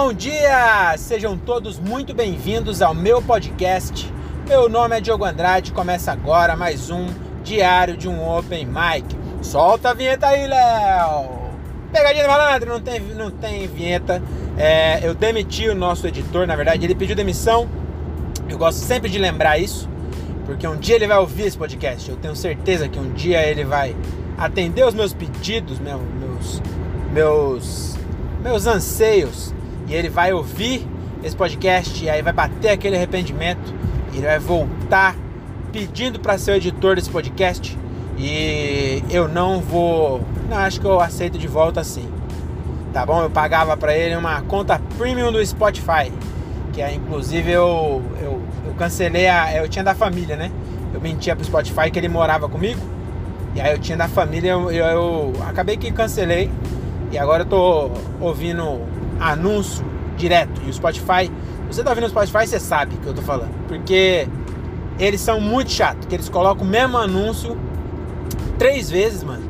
Bom dia! Sejam todos muito bem-vindos ao meu podcast. Meu nome é Diogo Andrade começa agora mais um diário de um Open Mic. Solta a vinheta aí, Léo! Pegadinha do malandro, não tem, não tem vinheta. É, eu demiti o nosso editor, na verdade, ele pediu demissão. Eu gosto sempre de lembrar isso, porque um dia ele vai ouvir esse podcast. Eu tenho certeza que um dia ele vai atender os meus pedidos, meus, meus, meus anseios e ele vai ouvir esse podcast e aí vai bater aquele arrependimento e ele vai voltar pedindo para ser o editor desse podcast e eu não vou, não acho que eu aceito de volta assim. Tá bom? Eu pagava para ele uma conta premium do Spotify, que é inclusive eu eu, eu cancelei a eu tinha da família, né? Eu mentia pro Spotify que ele morava comigo. E aí eu tinha da família, eu, eu, eu acabei que cancelei. E agora eu tô ouvindo anúncio direto. E o Spotify, você tá ouvindo o Spotify, você sabe que eu tô falando. Porque eles são muito chatos, que eles colocam o mesmo anúncio três vezes, mano.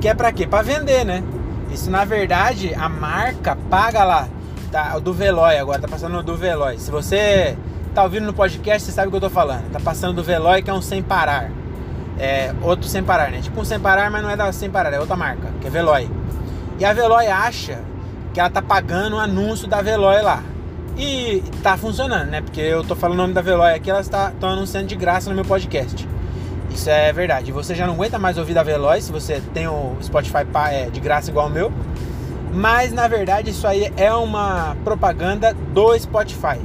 Que é pra quê? Pra vender, né? Isso na verdade a marca paga lá. Tá, o do Veloy agora, tá passando o do Veloy. Se você tá ouvindo no podcast, você sabe o que eu tô falando. Tá passando do Veloy, que é um sem parar. É outro sem parar, né? Tipo um sem parar, mas não é da sem parar, é outra marca, que é Veloy. E a Veloy acha que ela tá pagando o anúncio da Veloy lá. E tá funcionando, né? Porque eu tô falando o nome da Veloy aqui, elas estão tá, anunciando de graça no meu podcast. Isso é verdade. Você já não aguenta mais ouvir da Veloy se você tem o Spotify é, de graça igual o meu. Mas na verdade isso aí é uma propaganda do Spotify.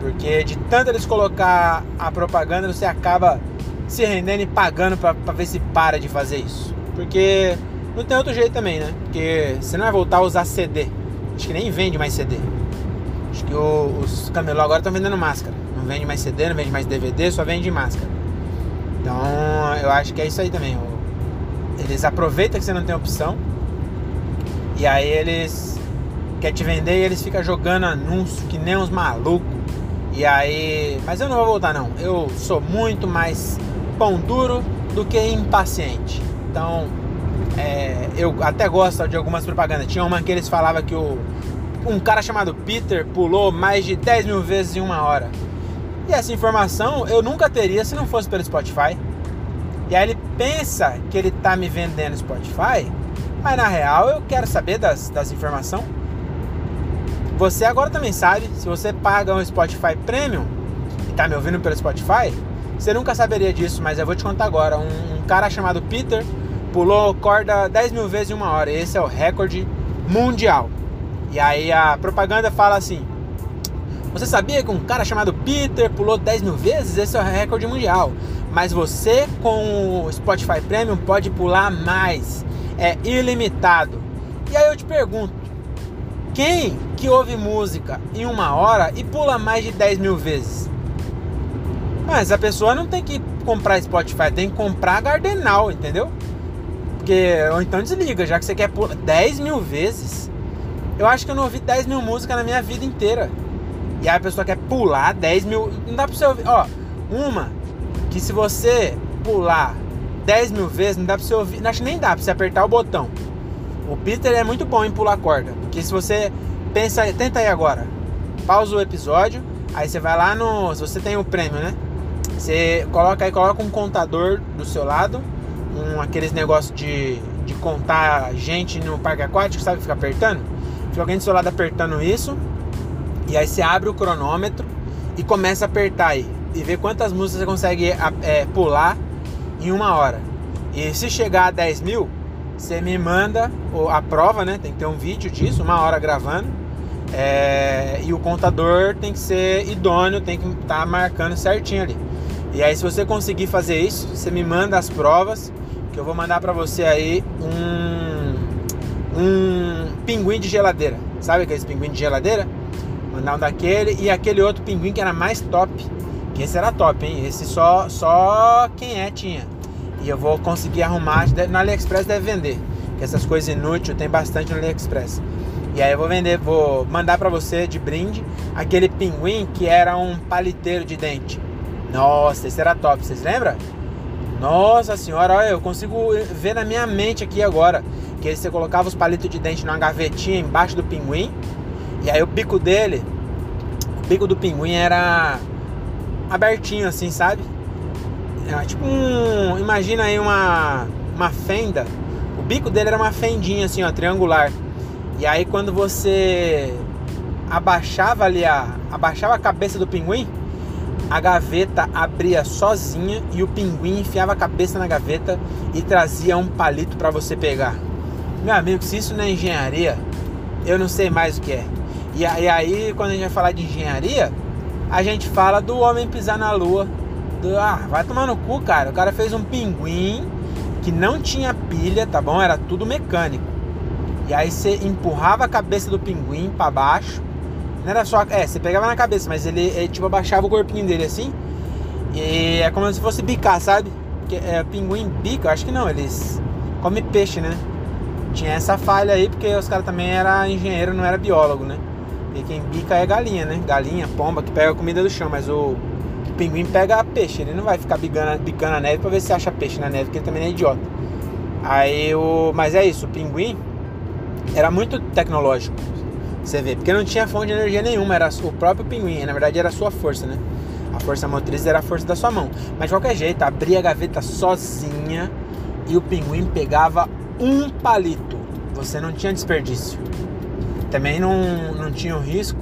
Porque de tanto eles colocar a propaganda, você acaba se rendendo e pagando para ver se para de fazer isso. Porque não tem outro jeito também, né? Porque você não vai voltar a usar CD. Acho que nem vende mais CD. Acho que os camelô agora estão vendendo máscara. Não vende mais CD, não vende mais DVD, só vende máscara. Então eu acho que é isso aí também. Eles aproveitam que você não tem opção. E aí eles querem te vender e eles ficam jogando anúncio que nem uns malucos. E aí. Mas eu não vou voltar não. Eu sou muito mais pão duro do que impaciente. Então é, eu até gosto de algumas propagandas. Tinha uma que eles falavam que o, um cara chamado Peter pulou mais de 10 mil vezes em uma hora. E essa informação eu nunca teria se não fosse pelo Spotify. E aí ele pensa que ele tá me vendendo Spotify, mas na real eu quero saber das, das informações. Você agora também sabe, se você paga um Spotify Premium e tá me ouvindo pelo Spotify, você nunca saberia disso, mas eu vou te contar agora. Um, um cara chamado Peter pulou corda 10 mil vezes em uma hora. Esse é o recorde mundial. E aí a propaganda fala assim: Você sabia que um cara chamado Peter pulou 10 mil vezes? Esse é o recorde mundial. Mas você com o Spotify Premium pode pular mais. É ilimitado. E aí eu te pergunto: quem que ouve música em uma hora e pula mais de 10 mil vezes? Mas a pessoa não tem que comprar Spotify, tem que comprar Gardenal, entendeu? Porque, ou então desliga, já que você quer pular 10 mil vezes. Eu acho que eu não ouvi 10 mil músicas na minha vida inteira. E aí a pessoa quer pular 10 mil. Não dá pra você ouvir. Ó, uma que se você pular 10 mil vezes, não dá pra você ouvir. Acho que nem dá pra você apertar o botão. O Peter é muito bom em pular corda. Porque se você pensa. Tenta aí agora. Pausa o episódio. Aí você vai lá no. Se você tem o prêmio, né? Você coloca aí, coloca um contador do seu lado um, aqueles negócios de, de contar gente no parque aquático, sabe? Fica apertando. Fica alguém do seu lado apertando isso. E aí você abre o cronômetro e começa a apertar aí. E ver quantas músicas você consegue é, pular em uma hora. E se chegar a 10 mil, você me manda a prova, né? Tem que ter um vídeo disso, uma hora gravando. É, e o contador tem que ser idôneo, tem que estar tá marcando certinho ali. E aí, se você conseguir fazer isso, você me manda as provas que eu vou mandar para você aí um um pinguim de geladeira. Sabe aquele pinguim de geladeira? Mandar um daquele e aquele outro pinguim que era mais top. Que esse era top, hein? Esse só só quem é tinha. E eu vou conseguir arrumar, no AliExpress deve vender. Que essas coisas inúteis tem bastante no AliExpress. E aí eu vou vender, vou mandar para você de brinde aquele pinguim que era um paliteiro de dente. Nossa, esse era top, vocês lembram? Nossa senhora, olha, eu consigo ver na minha mente aqui agora que você colocava os palitos de dente numa gavetinha embaixo do pinguim E aí o bico dele, o bico do pinguim era abertinho assim, sabe? Era tipo um. Imagina aí uma, uma fenda. O bico dele era uma fendinha assim, ó, triangular. E aí quando você abaixava ali a. abaixava a cabeça do pinguim, a gaveta abria sozinha e o pinguim enfiava a cabeça na gaveta e trazia um palito para você pegar. Meu amigo, se isso não é engenharia, eu não sei mais o que é. E aí, quando a gente vai falar de engenharia, a gente fala do homem pisar na lua. Do, ah, vai tomar no cu, cara. O cara fez um pinguim que não tinha pilha, tá bom? Era tudo mecânico. E aí você empurrava a cabeça do pinguim para baixo não era só. É, você pegava na cabeça, mas ele, ele tipo abaixava o corpinho dele assim. E é como se fosse bicar, sabe? Porque é, pinguim bica, acho que não, eles comem peixe, né? Tinha essa falha aí, porque os caras também eram engenheiro, não era biólogo, né? E quem bica é galinha, né? Galinha, pomba, que pega comida do chão, mas o, o pinguim pega peixe, ele não vai ficar bicando, bicando a neve pra ver se acha peixe na neve, porque ele também é idiota. Aí o. Mas é isso, o pinguim era muito tecnológico. Você vê, porque não tinha fonte de energia nenhuma, era o próprio pinguim, na verdade era a sua força, né? A força motriz era a força da sua mão. Mas de qualquer jeito, abria a gaveta sozinha e o pinguim pegava um palito. Você não tinha desperdício. Também não, não tinha o risco.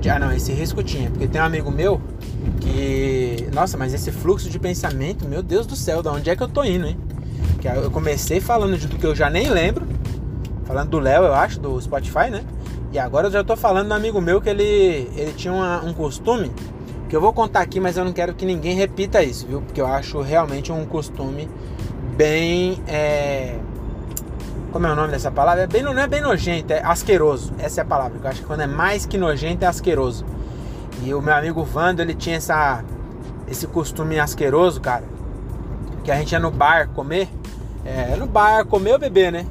De, ah, não, esse risco tinha, porque tem um amigo meu que. Nossa, mas esse fluxo de pensamento, meu Deus do céu, da onde é que eu tô indo, hein? Que eu comecei falando de do que eu já nem lembro. Falando do Léo, eu acho, do Spotify, né? E agora eu já tô falando do amigo meu que ele, ele tinha uma, um costume que eu vou contar aqui, mas eu não quero que ninguém repita isso, viu? Porque eu acho realmente um costume bem. É... Como é o nome dessa palavra? É bem, não é bem nojento, é asqueroso. Essa é a palavra. Eu acho que quando é mais que nojento é asqueroso. E o meu amigo Vando, ele tinha essa, esse costume asqueroso, cara. Que a gente ia no bar comer. É, no bar comer ou beber, né?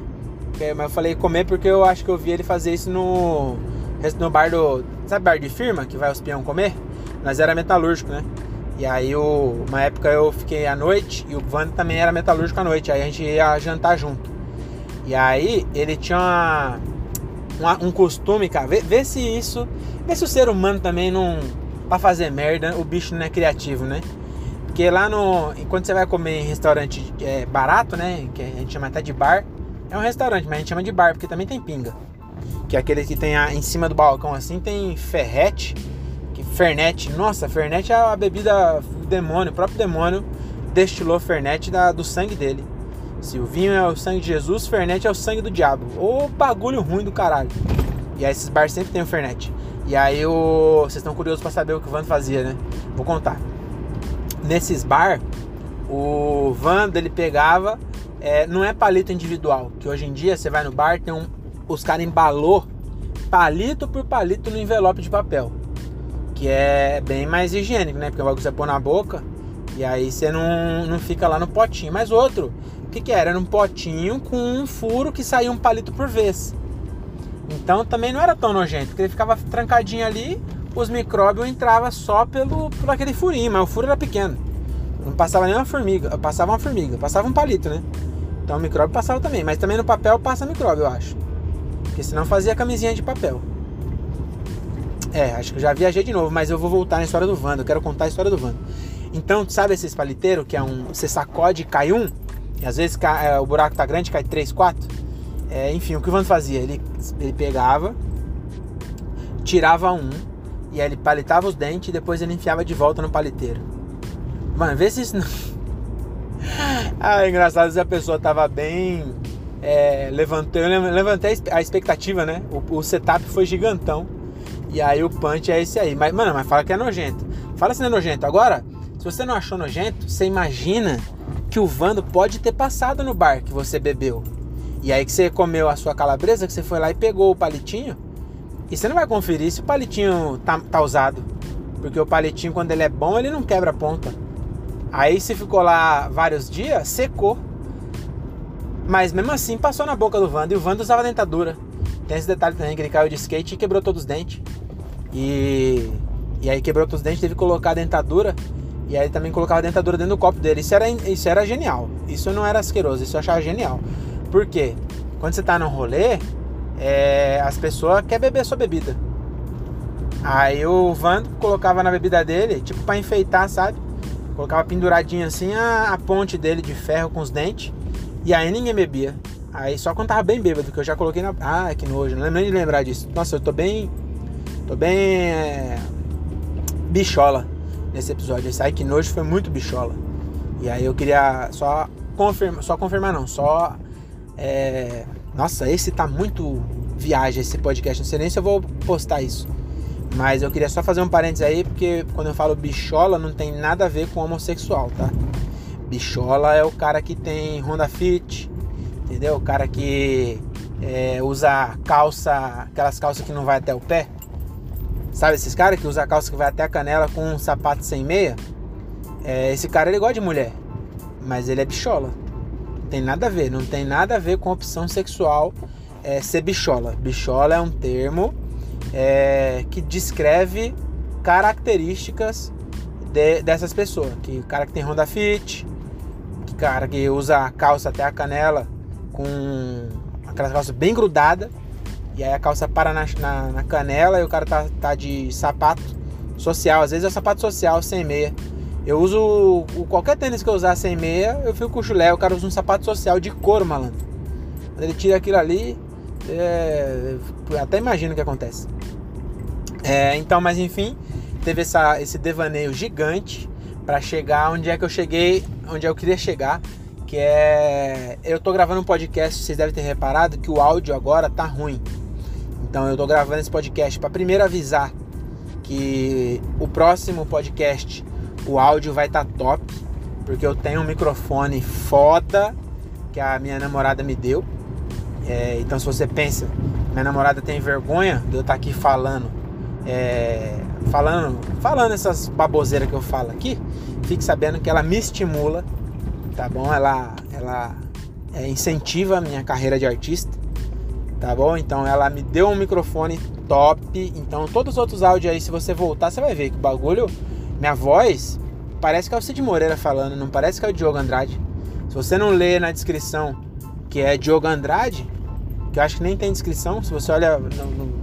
Mas eu falei comer porque eu acho que eu vi ele fazer isso no, no bar do. Sabe bar de firma que vai os peão comer? Nós era metalúrgico, né? E aí eu, uma época eu fiquei à noite e o Van também era metalúrgico à noite. Aí a gente ia jantar junto. E aí ele tinha uma, uma, um costume, cara. Vê, vê, se isso. Vê se o ser humano também não. Pra fazer merda, o bicho não é criativo, né? Porque lá no. Enquanto você vai comer em restaurante é, barato, né? Que a gente chama até de bar é um restaurante, mas a gente chama de bar, porque também tem pinga. Que é aquele que tem a, em cima do balcão assim, tem ferrete, que Fernet. Nossa, Fernet é a bebida do demônio, o próprio demônio destilou Fernet da, do sangue dele. Se o vinho é o sangue de Jesus, Fernet é o sangue do diabo. Ô bagulho ruim do caralho. E aí esses bars sempre tem o Fernet. E aí o... vocês estão curiosos para saber o que o Vando fazia, né? Vou contar. Nesses bar, o Vando ele pegava é, não é palito individual, que hoje em dia você vai no bar, tem um, os caras embalou palito por palito no envelope de papel. Que é bem mais higiênico, né? Porque você pôr na boca e aí você não, não fica lá no potinho. Mas outro, o que, que era? Era um potinho com um furo que saía um palito por vez. Então também não era tão nojento, porque ele ficava trancadinho ali, os micróbios entravam só pelo, por aquele furinho, mas o furo era pequeno. Não passava nem uma formiga, passava uma formiga, passava um palito, né? Então o micróbio passava também, mas também no papel passa micróbio, eu acho. Porque senão fazia camisinha de papel. É, acho que eu já viajei de novo, mas eu vou voltar na história do Vando, eu quero contar a história do Vando. Então, sabe esses paliteiros que é um. Você sacode e cai um, e às vezes cai, é, o buraco tá grande, cai três, quatro. É, enfim, o que o Vando fazia? Ele, ele pegava, tirava um, e aí ele palitava os dentes e depois ele enfiava de volta no paliteiro. Mano, vê se isso não. ah, é engraçado se a pessoa tava bem. É, levantei, levantei a expectativa, né? O, o, setup foi gigantão. E aí o punch é esse aí. Mas, mano, mas fala que é nojento. Fala se não é nojento. Agora, se você não achou nojento, você imagina que o Vando pode ter passado no bar que você bebeu. E aí que você comeu a sua calabresa, que você foi lá e pegou o palitinho. E você não vai conferir se o palitinho tá, tá usado. Porque o palitinho, quando ele é bom, ele não quebra a ponta. Aí se ficou lá vários dias, secou. Mas mesmo assim passou na boca do Wanda e o Wanda usava dentadura. Tem esse detalhe também que ele caiu de skate e quebrou todos os dentes. E, e aí quebrou todos os dentes, teve que colocar a dentadura. E aí também colocava a dentadura dentro do copo dele. Isso era, isso era genial. Isso não era asqueroso, isso eu achava genial. Por quê? Quando você tá num rolê, é, as pessoas querem beber sua bebida. Aí o Vando colocava na bebida dele, tipo para enfeitar, sabe? Colocava penduradinho assim a, a, ponte dele de ferro com os dentes. E aí ninguém bebia. Aí só quando tava bem bêbado, que eu já coloquei na. Ah, que nojo, não lembro nem de lembrar disso. Nossa, eu tô bem. Tô bem. É... bichola nesse episódio. Esse aí que nojo foi muito bichola. E aí eu queria só confirmar. Só confirmar não, só. É... Nossa, esse tá muito viagem esse podcast. Não sei nem se eu vou postar isso. Mas eu queria só fazer um parênteses aí, porque quando eu falo bichola não tem nada a ver com homossexual, tá? Bichola é o cara que tem Honda Fit, entendeu? O cara que é, usa calça, aquelas calças que não vai até o pé. Sabe esses caras que usa calça que vai até a canela com um sapato sem meia? É, esse cara ele gosta de mulher, mas ele é bichola. Não tem nada a ver, não tem nada a ver com opção sexual é, ser bichola. Bichola é um termo é, que descreve características de, dessas pessoas. Que o cara que tem Honda Fit, que cara que usa calça até a canela com aquela calça bem grudada, e aí a calça para na, na, na, canela e o cara tá, tá de sapato social. Às vezes é o sapato social sem meia. Eu uso o, qualquer tênis que eu usar sem meia, eu fico com o chulé. O cara usa um sapato social de couro, malandro. Ele tira aquilo ali, é, até imagino o que acontece. É, então, mas enfim, teve essa, esse devaneio gigante para chegar onde é que eu cheguei, onde eu queria chegar, que é eu tô gravando um podcast, vocês devem ter reparado que o áudio agora tá ruim. Então eu tô gravando esse podcast para primeiro avisar que o próximo podcast o áudio vai estar tá top, porque eu tenho um microfone foda que a minha namorada me deu. É, então se você pensa, minha namorada tem vergonha de eu estar tá aqui falando, é, falando, falando essas baboseiras que eu falo aqui, fique sabendo que ela me estimula, tá bom? Ela, ela é, incentiva a minha carreira de artista, tá bom? Então ela me deu um microfone top. Então todos os outros áudios aí, se você voltar, você vai ver que o bagulho, minha voz parece que é o Cid Moreira falando, não parece que é o Diogo Andrade. Se você não lê na descrição que é Diogo Andrade, que eu acho que nem tem descrição. Se você olha no, no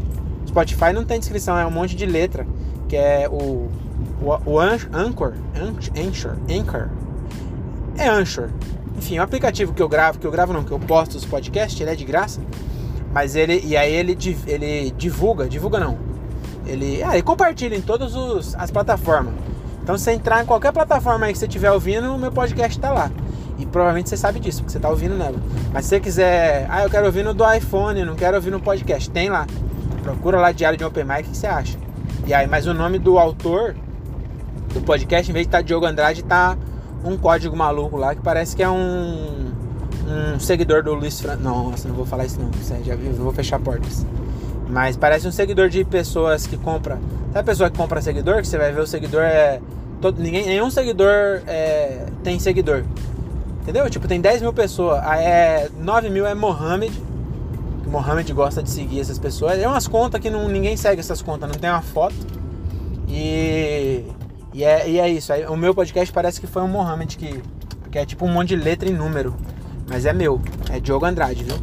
Spotify, não tem descrição, é um monte de letra, que é o, o, o Anchor, Anchor, Anchor, é Anchor. Enfim, o aplicativo que eu gravo, que eu gravo não, que eu posto os podcasts, ele é de graça, mas ele, e aí ele, ele divulga, divulga não, ele, ah, ele compartilha em todas as plataformas. Então, se entrar em qualquer plataforma aí que você estiver ouvindo, o meu podcast está lá. E provavelmente você sabe disso, porque você está ouvindo nela. Mas se você quiser, ah, eu quero ouvir no do iPhone, não quero ouvir no podcast, tem lá. Procura lá Diário de Open Mic, o que você acha? E aí, mas o nome do autor do podcast, em vez de estar tá Diogo Andrade, tá um código maluco lá que parece que é um, um seguidor do Luiz Fran... Não, nossa, não vou falar isso não, você já viu, não vou fechar portas. Mas parece um seguidor de pessoas que compra. Sabe a pessoa que compra seguidor? Que você vai ver o seguidor é. Todo, ninguém, nenhum seguidor é, tem seguidor. Entendeu? Tipo, tem 10 mil pessoas, é, 9 mil é Mohamed. Mohamed gosta de seguir essas pessoas. É umas contas que não, ninguém segue essas contas, não tem uma foto. E, e, é, e é isso. Aí, o meu podcast parece que foi um Mohamed que, que é tipo um monte de letra e número. Mas é meu, é Diogo Andrade, viu?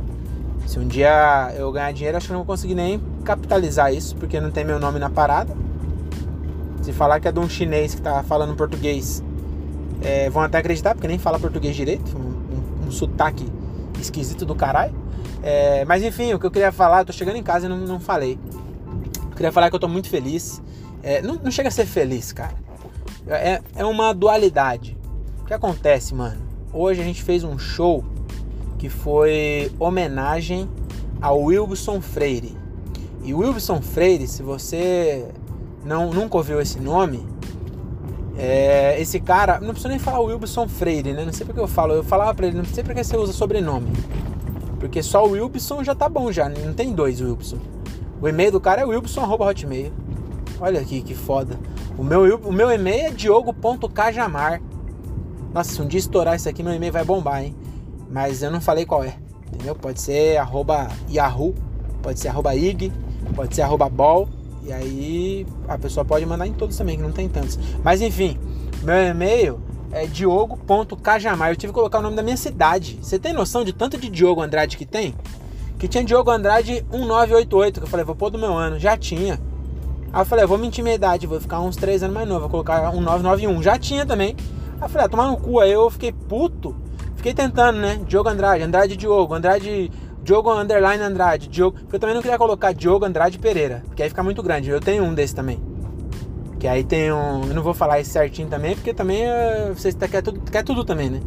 Se um dia eu ganhar dinheiro, acho que não vou conseguir nem capitalizar isso, porque não tem meu nome na parada. Se falar que é de um chinês que tá falando português é, vão até acreditar, porque nem fala português direito, um, um, um sotaque esquisito do caralho. É, mas enfim, o que eu queria falar, eu tô chegando em casa e não, não falei. Eu queria falar que eu tô muito feliz. É, não, não, chega a ser feliz, cara. É, é uma dualidade. O que acontece, mano? Hoje a gente fez um show que foi homenagem ao Wilson Freire. E Wilson Freire, se você não nunca ouviu esse nome, é, esse cara, não precisa nem falar Wilson Freire, né? Não sei porque eu falo, eu falava pra ele, não sei porque você usa sobrenome. Porque só o Wilson já tá bom já, não tem dois Wilson. O e-mail do cara é wilson.hotmail. Olha aqui que foda. O meu, o meu e-mail é diogo.cajamar. Nossa, se um dia estourar isso aqui, meu e-mail vai bombar, hein? Mas eu não falei qual é, entendeu? Pode ser arroba Yahoo, pode ser arroba IG, pode ser arroba Ball. E aí a pessoa pode mandar em todos também, que não tem tantos. Mas enfim, meu e-mail é diogo.cajamar. Eu tive que colocar o nome da minha cidade. Você tem noção de tanto de Diogo Andrade que tem? Que tinha Diogo Andrade 1988, que eu falei, vou pôr do meu ano. Já tinha. Aí eu falei, vou mentir minha idade, vou ficar uns 3 anos mais novo, vou colocar um 991. Já tinha também. Aí eu falei, ah, tomar no cu. Aí eu fiquei puto. Fiquei tentando, né? Diogo Andrade, Andrade Diogo, Andrade. Diogo Underline Andrade, Diogo. Porque eu também não queria colocar Diogo Andrade Pereira, porque aí fica muito grande. Eu tenho um desse também. Que aí tem um. Eu não vou falar isso certinho também, porque também uh, você quer tudo, quer tudo também, né?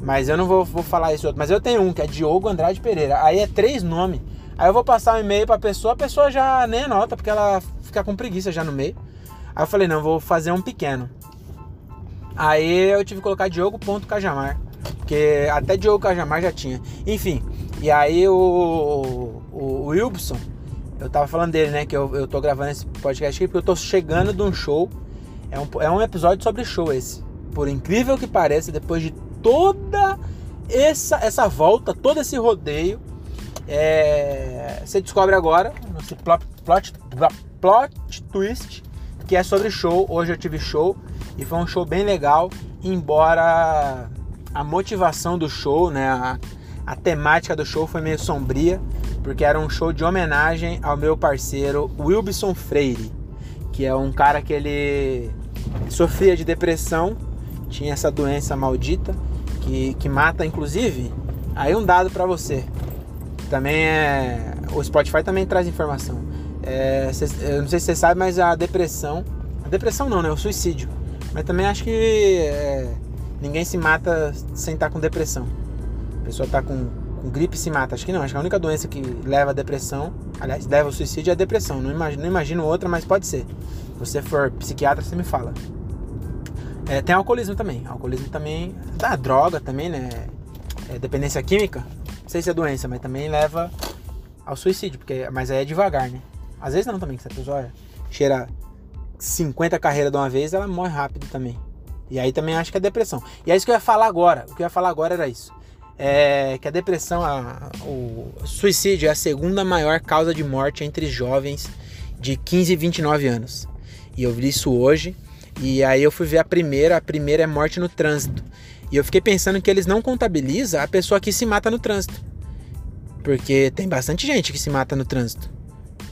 Mas eu não vou, vou falar esse outro. Mas eu tenho um, que é Diogo Andrade Pereira. Aí é três nomes. Aí eu vou passar um e-mail pra pessoa, a pessoa já nem anota, porque ela fica com preguiça já no meio. Aí eu falei, não, vou fazer um pequeno. Aí eu tive que colocar Diogo.cajamar. Porque até Diogo Cajamar já tinha. Enfim, e aí o, o, o Wilson, eu tava falando dele, né? Que eu, eu tô gravando esse podcast aqui porque eu tô chegando de um show. É um, é um episódio sobre show esse. Por incrível que pareça, depois de toda essa, essa volta, todo esse rodeio, é, você descobre agora, no plot, plot, plot twist, que é sobre show. Hoje eu tive show e foi um show bem legal, embora a motivação do show, né, a, a temática do show foi meio sombria, porque era um show de homenagem ao meu parceiro Wilson Freire, que é um cara que ele sofria de depressão, tinha essa doença maldita que, que mata, inclusive. Aí um dado para você, também é o Spotify também traz informação. É, eu não sei se você sabe, mas a depressão, a depressão não, né, o suicídio. Mas também acho que é, ninguém se mata sem estar com depressão. Pessoa está com, com gripe e se mata. Acho que não. Acho que a única doença que leva a depressão, aliás, leva ao suicídio é a depressão. Não imagino, não imagino outra, mas pode ser. Se você for psiquiatra, você me fala. É, tem alcoolismo também. Alcoolismo também. Dá droga também, né? É, dependência química. Não sei se é doença, mas também leva ao suicídio. Porque, mas aí é devagar, né? Às vezes não também, que se a pessoa cheira 50 carreiras de uma vez, ela morre rápido também. E aí também acho que é depressão. E é isso que eu ia falar agora. O que eu ia falar agora era isso. É que a depressão, a, o suicídio é a segunda maior causa de morte entre jovens de 15 e 29 anos. E eu vi isso hoje. E aí eu fui ver a primeira. A primeira é morte no trânsito. E eu fiquei pensando que eles não contabilizam a pessoa que se mata no trânsito. Porque tem bastante gente que se mata no trânsito.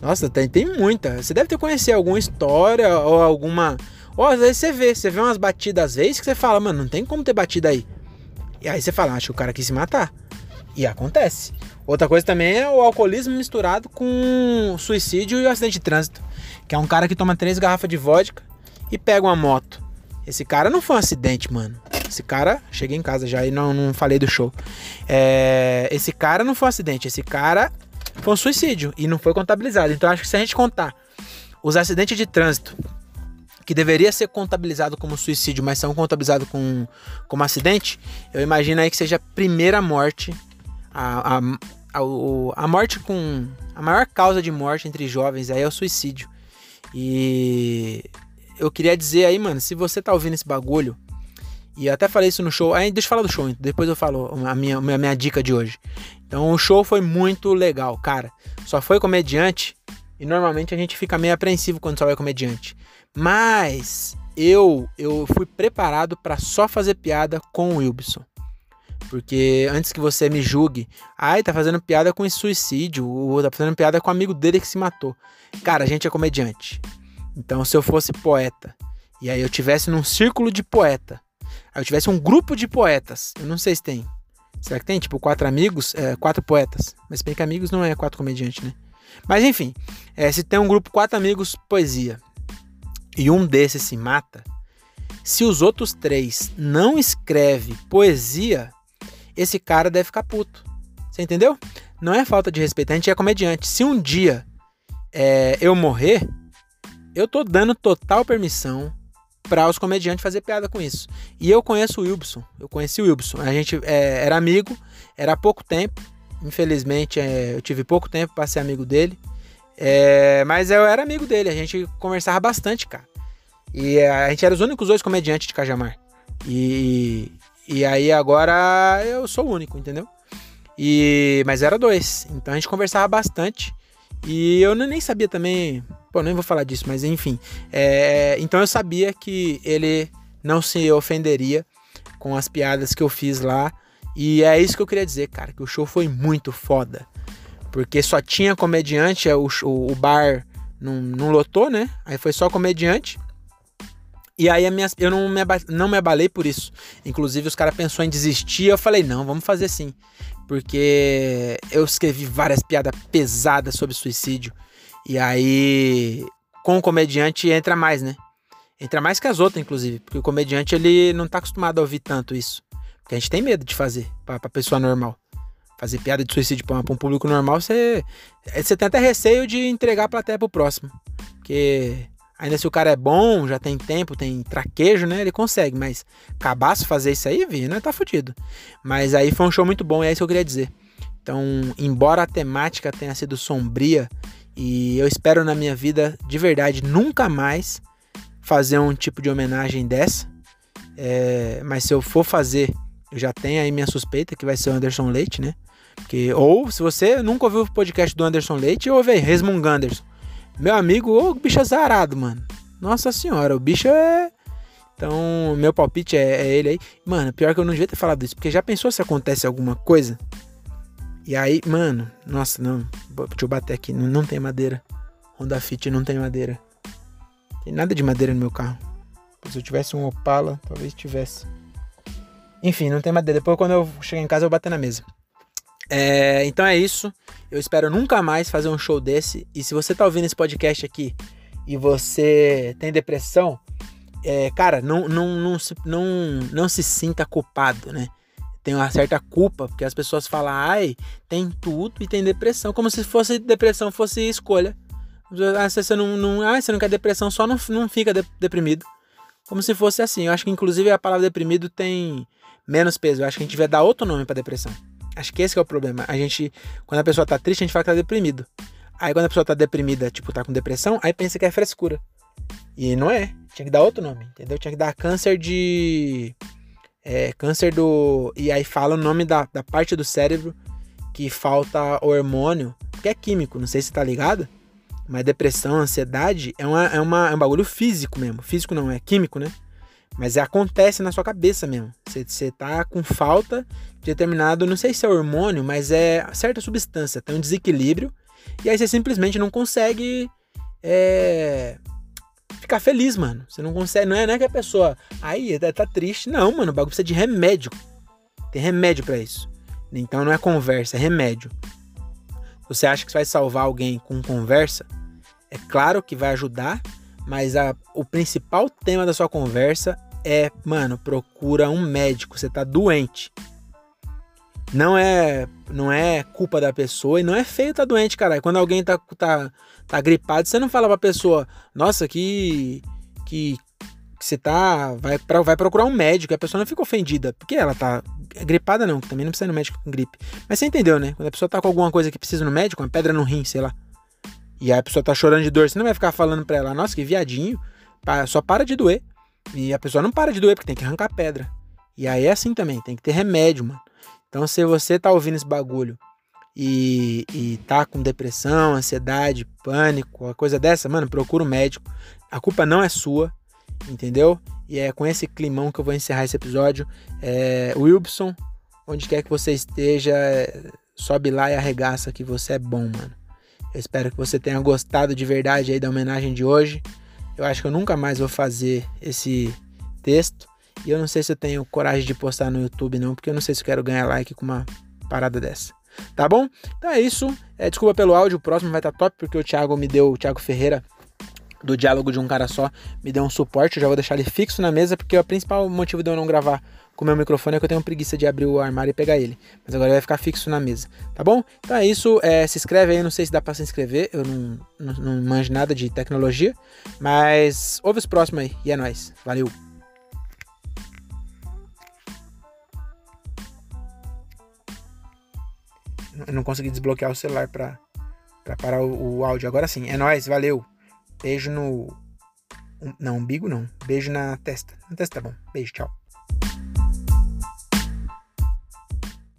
Nossa, tem, tem muita. Você deve ter conhecido alguma história ou alguma ou às vezes você vê, você vê umas batidas às vezes que você fala, mano, não tem como ter batida aí. E aí você fala, acho que o cara quis se matar. E acontece. Outra coisa também é o alcoolismo misturado com suicídio e o acidente de trânsito. Que é um cara que toma três garrafas de vodka e pega uma moto. Esse cara não foi um acidente, mano. Esse cara, cheguei em casa já e não, não falei do show. É, esse cara não foi um acidente, esse cara foi um suicídio e não foi contabilizado. Então acho que se a gente contar os acidentes de trânsito que deveria ser contabilizado como suicídio, mas são contabilizados com, como acidente, eu imagino aí que seja a primeira morte, a, a, a, a morte com. A maior causa de morte entre jovens aí é o suicídio. E eu queria dizer aí, mano, se você tá ouvindo esse bagulho, e eu até falei isso no show, aí deixa eu falar do show, depois eu falo a minha, a minha dica de hoje. Então o show foi muito legal, cara. Só foi comediante, e normalmente a gente fica meio apreensivo quando só vai comediante. Mas eu eu fui preparado para só fazer piada com o Wilson. Porque antes que você me julgue, ai, tá fazendo piada com suicídio, ou tá fazendo piada com o amigo dele que se matou. Cara, a gente é comediante. Então, se eu fosse poeta, e aí eu tivesse num círculo de poeta, aí eu tivesse um grupo de poetas, eu não sei se tem. Será que tem? Tipo, quatro amigos, é, quatro poetas. Mas bem que amigos não é quatro comediantes, né? Mas enfim, é, se tem um grupo, quatro amigos, poesia e um desses se mata, se os outros três não escreve poesia, esse cara deve ficar puto. Você entendeu? Não é falta de respeito, a gente é comediante. Se um dia é, eu morrer, eu tô dando total permissão para os comediantes fazer piada com isso. E eu conheço o Wilson, eu conheci o Wilson. A gente é, era amigo, era há pouco tempo. Infelizmente, é, eu tive pouco tempo para ser amigo dele. É, mas eu era amigo dele, a gente conversava bastante, cara. E a gente era os únicos dois comediantes de Cajamar. E, e aí agora eu sou o único, entendeu? E, mas era dois. Então a gente conversava bastante. E eu nem sabia também. Pô, nem vou falar disso, mas enfim. É, então eu sabia que ele não se ofenderia com as piadas que eu fiz lá. E é isso que eu queria dizer, cara, que o show foi muito foda. Porque só tinha comediante, é o, o, bar não, não lotou, né? Aí foi só comediante. E aí minha, eu não me, não me abalei por isso. Inclusive, os caras pensou em desistir. Eu falei, não, vamos fazer sim. Porque eu escrevi várias piadas pesadas sobre suicídio. E aí, com o comediante, entra mais, né? Entra mais que as outras, inclusive. Porque o comediante, ele não tá acostumado a ouvir tanto isso. Porque a gente tem medo de fazer pra, pra pessoa normal. Fazer piada de suicídio pra, pra um público normal, você, você tem até receio de entregar a plateia pro próximo. Porque Ainda se o cara é bom, já tem tempo, tem traquejo, né? Ele consegue, mas cabaço fazer isso aí, vi, né? Tá fudido. Mas aí foi um show muito bom, e é isso que eu queria dizer. Então, embora a temática tenha sido sombria, e eu espero na minha vida, de verdade, nunca mais fazer um tipo de homenagem dessa. É, mas se eu for fazer, eu já tenho aí minha suspeita que vai ser o Anderson Leite, né? Que, ou se você nunca ouviu o podcast do Anderson Leite, ouve aí, Resmung Anderson. Meu amigo, o bicho azarado, mano. Nossa senhora, o bicho é. Então, meu palpite é, é, ele aí. Mano, pior que eu não devia ter falado isso, porque já pensou se acontece alguma coisa? E aí, mano, nossa, não. Deixa eu bater aqui, não, não tem madeira. Honda Fit não tem madeira. Tem nada de madeira no meu carro. Se eu tivesse um Opala, talvez tivesse. Enfim, não tem madeira. Depois, quando eu chegar em casa, eu vou bater na mesa. É, então é isso. Eu espero nunca mais fazer um show desse. E se você tá ouvindo esse podcast aqui e você tem depressão, é, cara, não, não, não, se, não, não se sinta culpado, né? Tem uma certa culpa, porque as pessoas falam, ai, tem tudo e tem depressão, como se fosse depressão fosse escolha. Ah, você não, não, ah, você não quer depressão, só não, não fica de, deprimido. Como se fosse assim. Eu acho que inclusive a palavra deprimido tem menos peso. Eu acho que a gente devia dar outro nome para depressão. Acho que esse é o problema. A gente, quando a pessoa tá triste, a gente fala que tá deprimido. Aí quando a pessoa tá deprimida, tipo, tá com depressão, aí pensa que é frescura. E não é. Tinha que dar outro nome, entendeu? Tinha que dar câncer de. É, câncer do. E aí fala o nome da, da parte do cérebro que falta hormônio, que é químico, não sei se tá ligado. Mas depressão, ansiedade é, uma, é, uma, é um bagulho físico mesmo. Físico não, é químico, né? Mas acontece na sua cabeça mesmo. Você tá com falta de determinado, não sei se é hormônio, mas é certa substância, tem um desequilíbrio. E aí você simplesmente não consegue é, ficar feliz, mano. Você não consegue, não é, não é que a pessoa, aí tá, tá triste. Não, mano, o bagulho precisa de remédio. Tem remédio para isso. Então não é conversa, é remédio. Você acha que você vai salvar alguém com conversa? É claro que vai ajudar, mas a, o principal tema da sua conversa é, mano, procura um médico, você tá doente. Não é, não é culpa da pessoa e não é feio tá doente, cara. Quando alguém tá, tá, tá gripado, você não fala pra pessoa, nossa, que que, que você tá, vai, pra, vai procurar um médico, a pessoa não fica ofendida, porque ela tá gripada não, também não precisa ir no médico com gripe. Mas você entendeu, né? Quando a pessoa tá com alguma coisa que precisa no médico, uma pedra no rim, sei lá. E aí a pessoa tá chorando de dor, você não vai ficar falando pra ela, nossa, que viadinho, só para de doer. E a pessoa não para de doer porque tem que arrancar pedra. E aí é assim também, tem que ter remédio, mano. Então se você tá ouvindo esse bagulho e, e tá com depressão, ansiedade, pânico, uma coisa dessa, mano, procura um médico. A culpa não é sua, entendeu? E é com esse climão que eu vou encerrar esse episódio. É, Wilson, onde quer que você esteja, sobe lá e arregaça que você é bom, mano. Eu espero que você tenha gostado de verdade aí da homenagem de hoje. Eu acho que eu nunca mais vou fazer esse texto. E eu não sei se eu tenho coragem de postar no YouTube, não, porque eu não sei se eu quero ganhar like com uma parada dessa. Tá bom? Então é isso. É, desculpa pelo áudio, o próximo vai estar tá top, porque o Thiago me deu, o Thiago Ferreira, do diálogo de um cara só, me deu um suporte. Eu já vou deixar ele fixo na mesa, porque o principal motivo de eu não gravar com o meu microfone é que eu tenho preguiça de abrir o armário e pegar ele. Mas agora vai ficar fixo na mesa, tá bom? Então é isso. É, se inscreve aí, não sei se dá pra se inscrever. Eu não, não, não manjo nada de tecnologia. Mas ouve os próximos aí. E é nóis. Valeu! Eu não consegui desbloquear o celular pra parar o, o áudio. Agora sim. É nóis, valeu! Beijo no. Não, umbigo não. Beijo na testa. Na testa tá bom. Beijo, tchau.